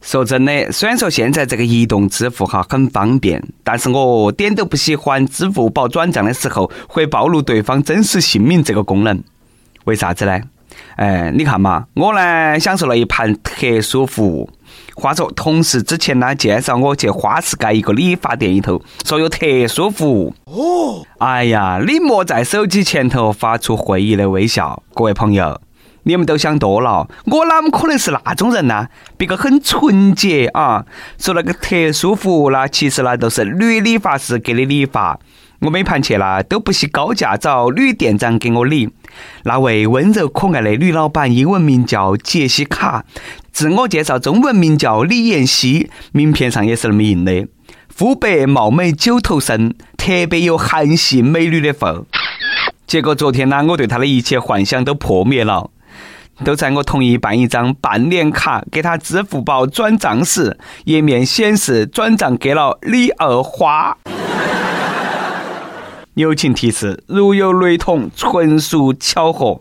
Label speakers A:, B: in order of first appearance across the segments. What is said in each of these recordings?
A: 说真的，虽然说现在这个移动支付哈很方便，但是我点都不喜欢支付宝转账的时候会暴露对方真实姓名这个功能。为啥子呢？哎，你看嘛，我呢享受了一盘特殊服务。话说，同事之前呢介绍我去花市街一个理发店里头，说有特殊服务。哦，哎呀，你莫在手机前头发出会意的微笑，各位朋友。你们都想多了，我哪么可能是那种人呢？别个很纯洁啊！说那个特殊服务啦，其实呢都是女理发师给你理发。我每盘去了都不惜高价找女店长给我理。那位温柔可爱的女老板英文名叫杰西卡，自我介绍中文名叫李妍希，名片上也是那么印的。肤白貌美九头身，特别有韩系美女的范儿。结果昨天呢，我对她的一切幻想都破灭了。都在我同意办一张半年卡给他支付宝转账时，页面显示转账给了李二花。友情提示：如有雷同，纯属巧合。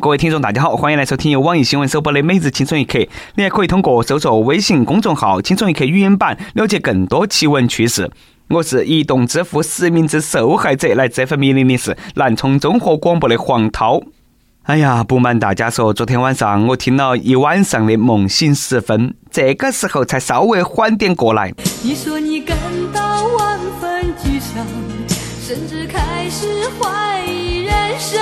A: 各位听众，大家好，欢迎来收听由网易新闻首播的《每日轻松一刻》。你还可以通过搜索微信公众号“轻松一刻”语音版了解更多奇闻趣事。我是移动支付实名制受害者，来这份命令的是南充综合广播的黄涛。哎呀，不瞒大家说，昨天晚上我听了一晚上的梦醒时分，这个时候才稍微缓点过来。你说你感到万分沮丧，甚至开始怀疑人生。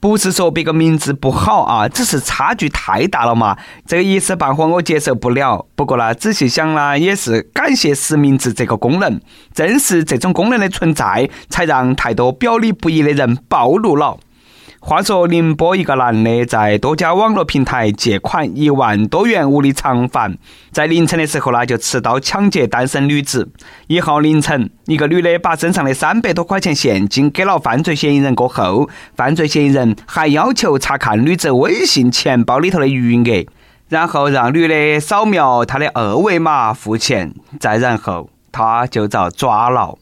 A: 不是说别个名字不好啊，只是差距太大了嘛，这个一时半会我接受不了。不过呢，仔细想呢，也是感谢实名制这个功能，正是这种功能的存在，才让太多表里不一的人暴露了。话说，宁波一个男的在多家网络平台借款一万多元无力偿还，在凌晨的时候呢，就持刀抢劫单身女子。一号凌晨，一个女的把身上的三百多块钱现金给了犯罪嫌疑人过后，犯罪嫌疑人还要求查看女子微信钱包里头的余额，然后让女的扫描她的二维码付钱，再然后他就遭抓了。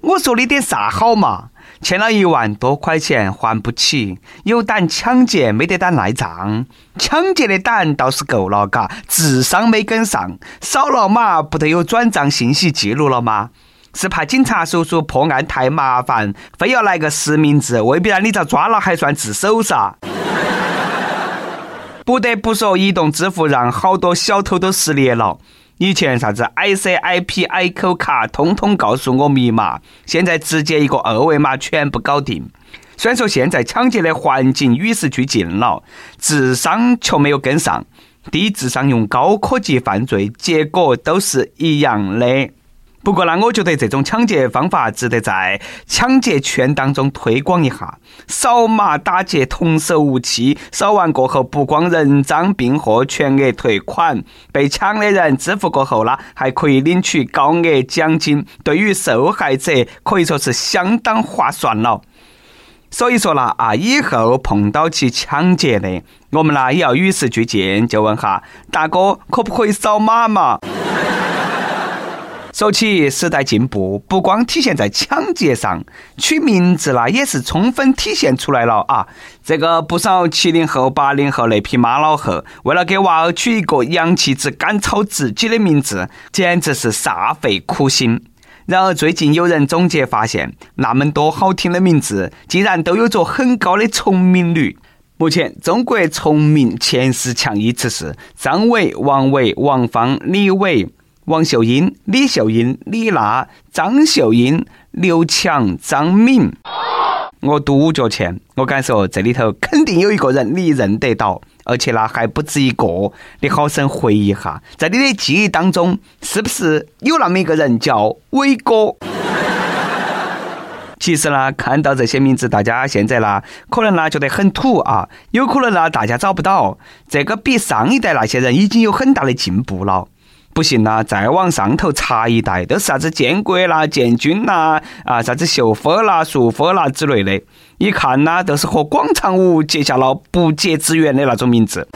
A: 我说你点啥好嘛？欠了一万多块钱还不起，有胆抢劫没得胆赖账，抢劫的胆倒是够了，嘎，智商没跟上，扫了码不得有转账信息记录了吗？是怕警察叔叔破案太麻烦，非要来个实名制，未必让你遭抓了还算自首噻？不得不说，移动支付让好多小偷都失业了。以前啥子 I C I P I Q 卡，通通告诉我密码，现在直接一个二维码全部搞定。虽然说现在抢劫的环境与时俱进了，智商却没有跟上，低智商用高科技犯罪，结果都是一样的。不过呢，我觉得这种抢劫方法值得在抢劫圈当中推广一下。扫码打劫，童叟无欺。扫完过后，不光人赃并获，全额退款。被抢的人支付过后呢，还可以领取高额奖金。对于受害者，可以说是相当划算了。所以说啦，啊，以后碰到起抢劫的，我们呢也要与时俱进，就问哈大哥，可不可以扫码嘛？说起时代进步，不光体现在抢劫上，取名字啦也是充分体现出来了啊！这个不少七零后、八零后那批妈老汉，为了给娃儿取一个洋气至赶超自己的名字，简直是煞费苦心。然而最近有人总结发现，那么多好听的名字，竟然都有着很高的重名率。目前中国重名前十强依次是张伟、王伟、王芳、李伟。王秀英、李秀英、李娜、张秀英、刘强、张敏，我独角钱，我敢说这里头肯定有一个人你认得到，而且呢还不止一个。你好生回忆一下，在你的记忆当中，是不是有那么一个人叫伟哥？其实呢，看到这些名字，大家现在呢，可能呢觉得很土啊，有可能呢大家找不到，这个比上一代那些人已经有很大的进步了。不行啦，再往上头查一代，都是啥子建国啦、建军啦、啊啥子秀夫啦、树花啦之类的，一看啦，都是和广场舞结下了不解之缘的那种名字。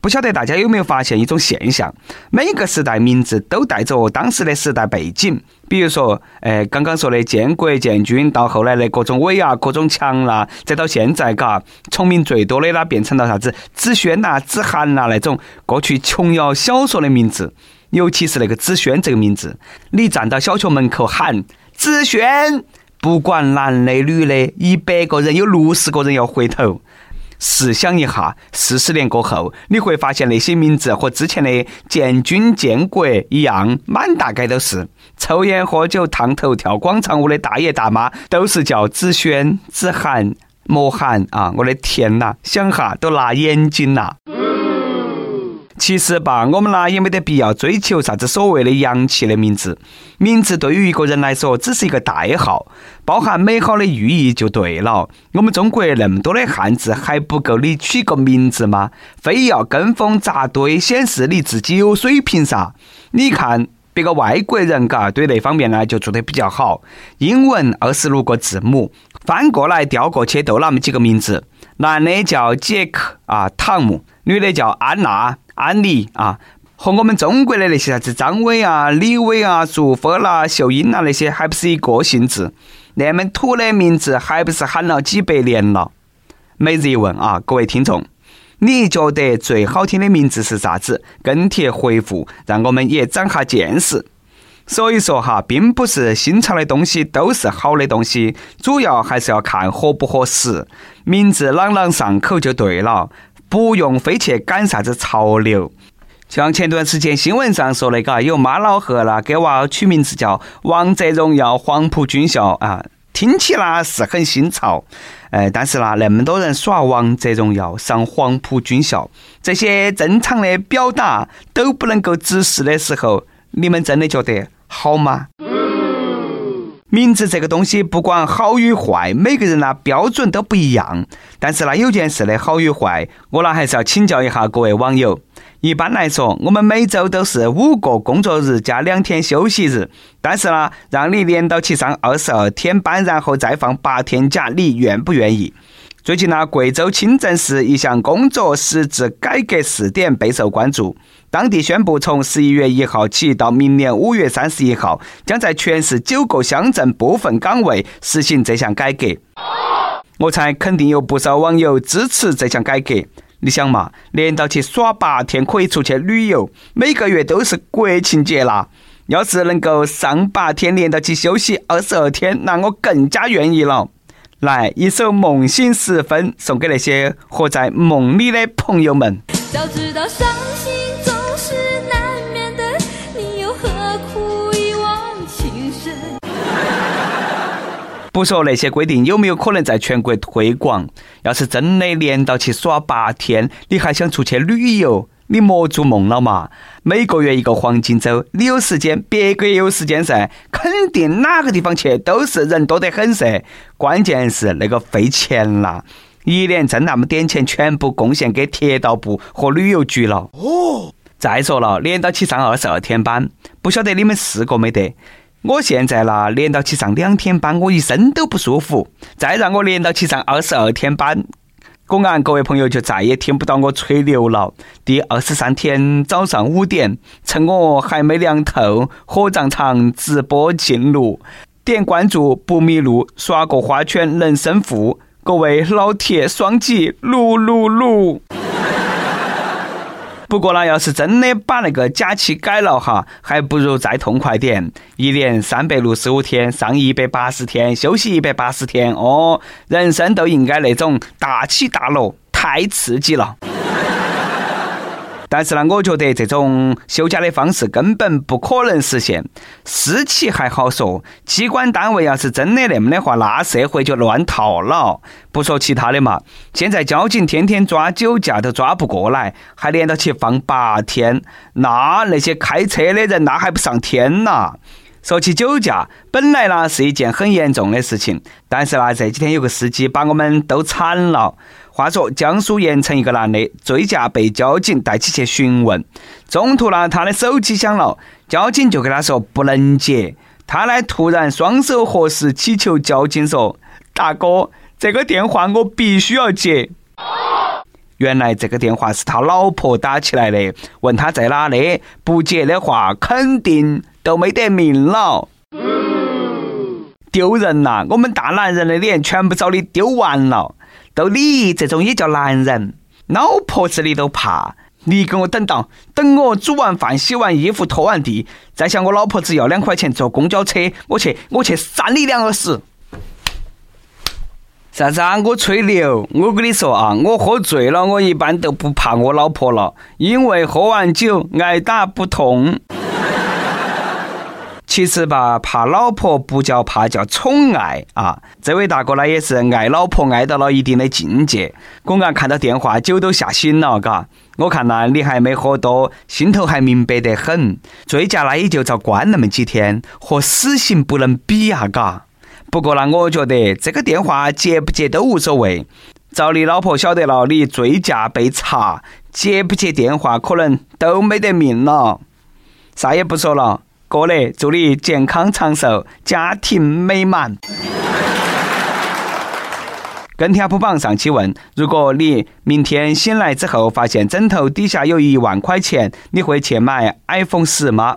A: 不晓得大家有没有发现一种现象？每个时代名字都带着当时的时代背景。比如说，哎，刚刚说的建国建军，到后来的各种伟啊、各种强啦，再到现在，嘎，重名最多的啦，变成了啥子子轩呐、子涵呐那种过去琼瑶小说的名字。尤其是那个子轩这个名字，你站到小学门口喊子轩，不管男的女的，一百个人有六十个人要回头。试想一下，四十年过后，你会发现那些名字和之前的建军建国一样，满大街都是。抽烟喝酒、烫头、跳广场舞的大爷大妈，都是叫子轩、子涵、莫涵啊！我的天呐，想哈都辣眼睛呐！其实吧，我们呢也没得必要追求啥子所谓的洋气的名字。名字对于一个人来说，只是一个代号，包含美好的寓意就对了。我们中国那么多的汉字还不够你取个名字吗？非要跟风扎堆，显示你自己有水平噻？你看别个外国人，嘎，对那方面呢就做得比较好。英文二十六个字母，翻过来调过去都那么几个名字。男的叫杰克啊，汤姆；女的叫安娜。安妮啊，和我们中国的那些啥子张伟啊、李伟啊、祝福啦、秀英啊那些，还不是一个性质？那么土的名字，还不是喊了几百年了？每日一问啊，各位听众，你觉得最好听的名字是啥子？跟帖回复，让我们也长下见识。所以说哈，并不是新潮的东西都是好的东西，主要还是要看合不合适，名字朗朗上口就对了。不用非去赶啥子潮流，像前段时间新闻上说的，嘎，有妈老汉啦，给娃儿取名字叫《王者荣耀黄埔军校》啊，听起来是很新潮，哎，但是啦，那么多人耍王者荣耀，上黄埔军校，这些正常的表达都不能够直视的时候，你们真的觉得好吗？名字这个东西，不管好与坏，每个人呢标准都不一样。但是呢，有件事的好与坏，我呢还是要请教一下各位网友。一般来说，我们每周都是五个工作日加两天休息日，但是呢，让你连到起上二十二天班，然后再放八天假，你愿不愿意？最近呢，贵州清镇市一项工作实质改革试点备受关注。当地宣布，从十一月一号起到明年五月三十一号，将在全市九个乡镇部分岗位实行这项改革。我猜肯定有不少网友支持这项改革。你想嘛，连到去耍八天可以出去旅游，每个月都是国庆节啦。要是能够上八天连到起休息二十二天，那我更加愿意了。来一首《梦醒时分》，送给那些活在梦里的朋友们。早知道伤心总是难免的，你又何苦一往情深？不说那些规定有没有可能在全国推广，要是真的连到去耍八天，你还想出去旅游？你莫做梦了嘛！每个月一个黄金周，你有时间，别个也有时间噻，肯定哪个地方去都是人多得很噻。关键是那个费钱啦，一年挣那么点钱，全部贡献给铁道部和旅游局了。哦，再说了，连到起上二十二天班，不晓得你们试过没得？我现在啦，连到起上两天班，我一身都不舒服。再让我连到起上二十二天班。公安各位朋友就再也听不到我吹牛了。第二十三天早上五点，趁我还没凉透，火葬场直播进入，点关注不迷路，刷个花圈能生富。各位老铁，双击六六六！不过呢，要是真的把那个假期改了哈，还不如再痛快点，一年三百六十五天，上一百八十天，休息一百八十天哦，人生都应该那种大起大落，太刺激了。但是呢，我觉得这种休假的方式根本不可能实现。私企还好说，机关单位要是真的那么的话，那社会就乱套了。不说其他的嘛，现在交警天天抓酒驾都抓不过来，还连到起放八天，那那些开车的人那还不上天呐？说起酒驾，本来呢是一件很严重的事情，但是呢这几天有个司机把我们都惨了。话说，江苏盐城一个男的醉驾被交警带起去询问，中途呢，他的手机响了，交警就跟他说不能接，他呢突然双手合十祈求交警说：“大哥，这个电话我必须要接。”原来这个电话是他老婆打起来的，问他在哪里，不接的话肯定都没得命了。丢人呐！我们大男人的脸全部找你丢完了，都你这种也叫男人？老婆子你都怕？你给我等到，等我煮完饭、洗完衣服、拖完地，再向我老婆子要两块钱坐公交车，我去，我去扇你两个屎！啥子啊？我吹牛？我跟你说啊，我喝醉了，我一般都不怕我老婆了，因为喝完酒挨打不痛。其实吧，怕老婆不叫怕，叫宠爱啊！这位大哥呢，也是爱老婆爱到了一定的境界。公安看到电话，酒都吓醒了，嘎！我看呢，你还没喝多，心头还明白得很。醉驾呢，也就遭关那么几天，和死刑不能比呀，嘎！不过呢，我觉得这个电话接不接都无所谓。照你老婆晓得了，你醉驾被查，接不接电话可能都没得命了。啥也不说了。过来，祝你健康长寿，家庭美满。跟帖铺榜上期问：如果你明天醒来之后发现枕头底下有一万块钱，你会去买 iPhone 十吗？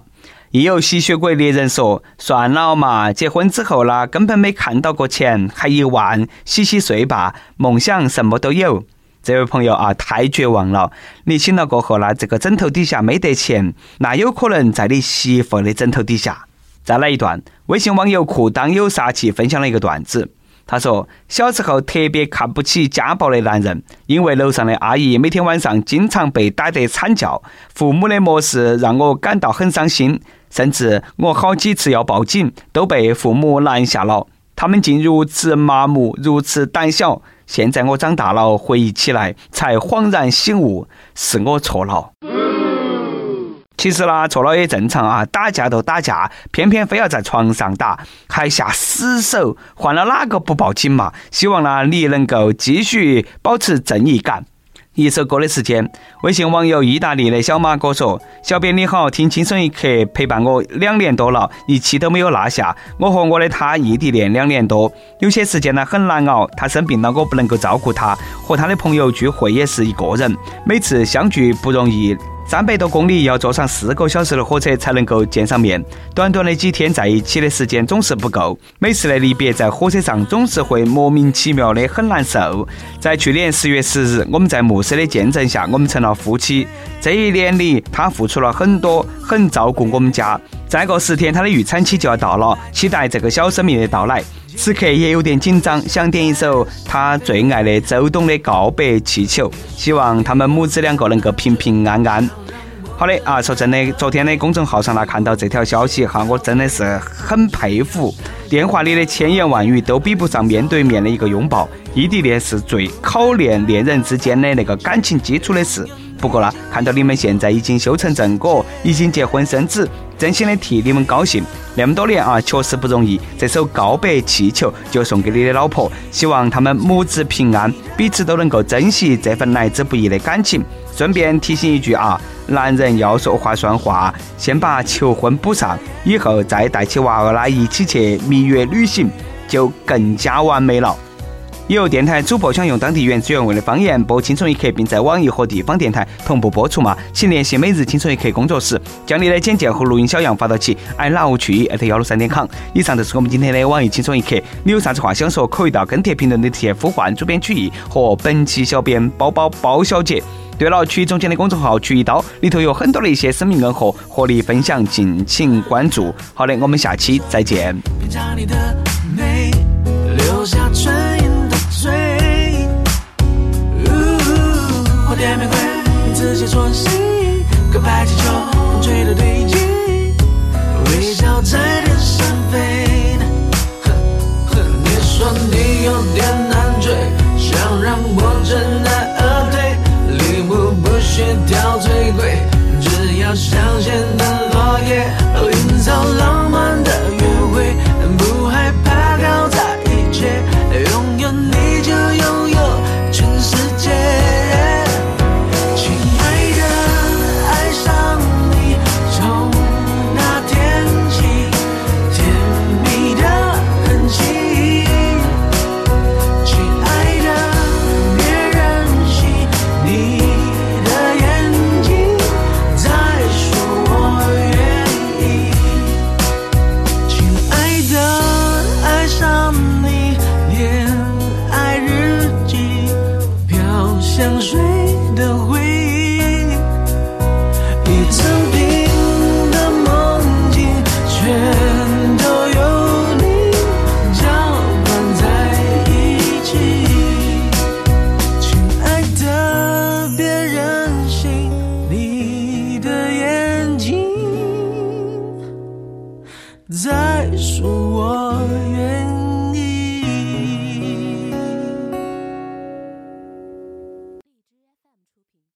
A: 亦有吸血鬼猎人说：算了嘛，结婚之后啦，根本没看到过钱，还一万，洗洗睡吧，梦想什么都有。这位朋友啊，太绝望了！你醒了过后呢，这个枕头底下没得钱，那有可能在你媳妇的枕头底下。再来一段，微信网友裤裆有杀气分享了一个段子。他说，小时候特别看不起家暴的男人，因为楼上的阿姨每天晚上经常被打得惨叫，父母的漠视让我感到很伤心，甚至我好几次要报警，都被父母拦下了。他们竟如此麻木，如此胆小。现在我长大了，回忆起来才恍然醒悟，是我错了。其实呢，错了也正常啊，打架都打架，偏偏非要在床上打，还下死手，换了哪个不报警嘛？希望呢，你能够继续保持正义感。一首歌的时间，微信网友意大利的小马哥说：“小编你好，听轻松一刻陪伴我两年多了，一期都没有落下。我和我的他异地恋两年多，有些时间呢很难熬。他生病了，我不能够照顾他，和他的朋友聚会也是一个人，每次相聚不容易。”三百多公里要坐上四个小时的火车才能够见上面，短短的几天在一起的时间总是不够。每次的离别在火车上总是会莫名其妙的很难受。在去年十月十日，我们在牧师的见证下，我们成了夫妻。这一年里，他付出了很多，很照顾我们家。再过十天，他的预产期就要到了，期待这个小生命的到来。此刻也有点紧张，想点一首他最爱的周董的告白气球，希望他们母子两个能够平平安安。好的啊，说真的，昨天的公众号上呢看到这条消息哈，我真的是很佩服。电话里的千言万语都比不上面对面的一个拥抱。异地恋是最考验恋人之间的那个感情基础的事。不过呢，看到你们现在已经修成正果，已经结婚生子，真心的替你们高兴。那么多年啊，确实不容易。这首告白气球就送给你的老婆，希望他们母子平安，彼此都能够珍惜这份来之不易的感情。顺便提醒一句啊，男人要说话算话，先把求婚补上，以后再带起娃儿啦一起去蜜月旅行，就更加完美了。有电台主播想用当地原汁原味的方言播《青春一刻》，并在网易和地方电台同步播出吗？请联系每日《青春一刻》工作室，将你的简介和录音小样发到其 i love 曲艺幺六三点 com。以上就是我们今天的网易《青春一刻》，你有啥子话想说，可以到跟帖评论里直接呼唤主编曲艺和本期小编包包包小姐。对了，曲艺总监的公众号“曲一刀”里头有很多的一些生命恩和和你分享，敬请关注。好的，我们下期再见。留下春点玫瑰，自己戳心，告白气球，